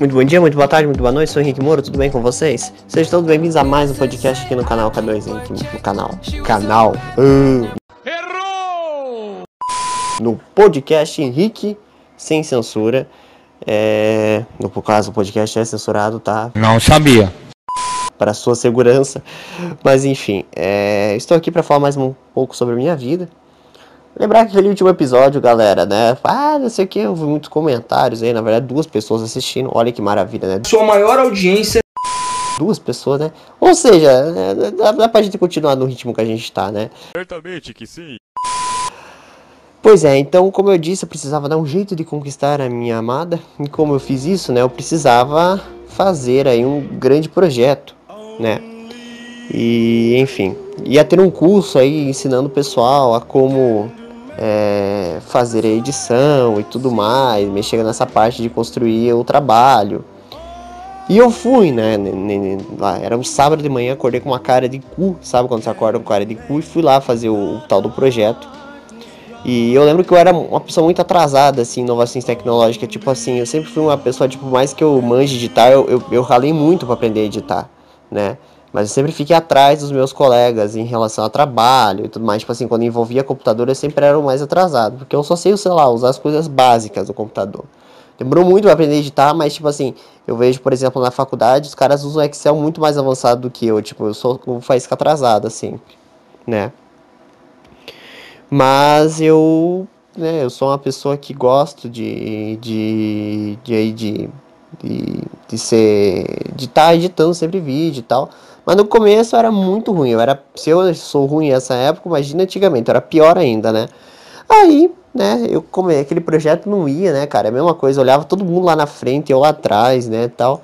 Muito bom dia, muito boa tarde, muito boa noite, sou Henrique Moro, tudo bem com vocês? Sejam todos bem-vindos a mais um podcast aqui no canal K2 Henrique, no canal, canal, uh, Errou! no podcast Henrique Sem Censura, é, no caso o podcast é censurado, tá? Não sabia. Para sua segurança, mas enfim, é, estou aqui para falar mais um pouco sobre a minha vida, Lembrar que aquele último episódio, galera, né? Ah, não sei o que, eu vi muitos comentários aí, na verdade, duas pessoas assistindo. Olha que maravilha, né? Sua maior audiência. Duas pessoas, né? Ou seja, é, dá, dá pra gente continuar no ritmo que a gente tá, né? Certamente que sim. Pois é, então, como eu disse, eu precisava dar um jeito de conquistar a minha amada. E como eu fiz isso, né? Eu precisava fazer aí um grande projeto, né? E, enfim, ia ter um curso aí ensinando o pessoal a como é, fazer a edição e tudo mais, mexer nessa parte de construir o trabalho. E eu fui, né? Lá, era um sábado de manhã, acordei com uma cara de cu, sabe quando você acorda com cara de cu, e fui lá fazer o, o tal do projeto. E eu lembro que eu era uma pessoa muito atrasada, assim, em inovações tecnológicas. Tipo assim, eu sempre fui uma pessoa, tipo, mais que eu manje editar, eu, eu, eu ralei muito para aprender a editar, né? Mas eu sempre fiquei atrás dos meus colegas em relação a trabalho e tudo mais. Tipo assim, quando envolvia computador, eu sempre era o mais atrasado. Porque eu só sei, sei lá, usar as coisas básicas do computador. Demorou muito para aprender a editar, mas tipo assim, eu vejo, por exemplo, na faculdade, os caras usam Excel muito mais avançado do que eu. Tipo, eu sou um faísca atrasado, assim, né? Mas eu, né, eu sou uma pessoa que gosto de, de, de, de, de, de ser, de estar tá editando sempre vídeo e tal. Mas no começo era muito ruim. Eu era, se eu sou ruim nessa época, imagina antigamente, era pior ainda, né? Aí, né, eu aquele projeto não ia, né, cara? É a mesma coisa, olhava todo mundo lá na frente, eu lá atrás, né, tal.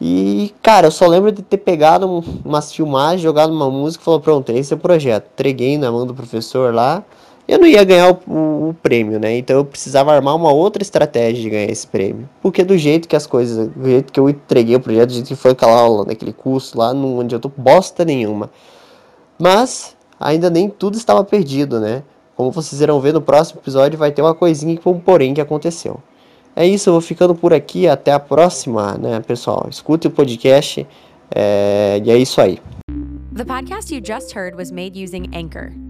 E, cara, eu só lembro de ter pegado um, umas filmagens, jogado uma música e falou, pronto, esse é o projeto. Entreguei na mão do professor lá eu não ia ganhar o, o, o, prêmio, né? Então eu precisava armar uma outra estratégia de ganhar esse prêmio. Porque do jeito que as coisas, do jeito que eu entreguei o projeto, do jeito que foi aquela aula, naquele curso lá, não adiantou bosta nenhuma. Mas ainda nem tudo estava perdido, né? Como vocês irão ver no próximo episódio, vai ter uma coisinha que um porém que aconteceu. É isso, eu vou ficando por aqui. Até a próxima, né, pessoal? Escute o podcast. É... E é isso aí. The podcast you just heard was made using Anchor.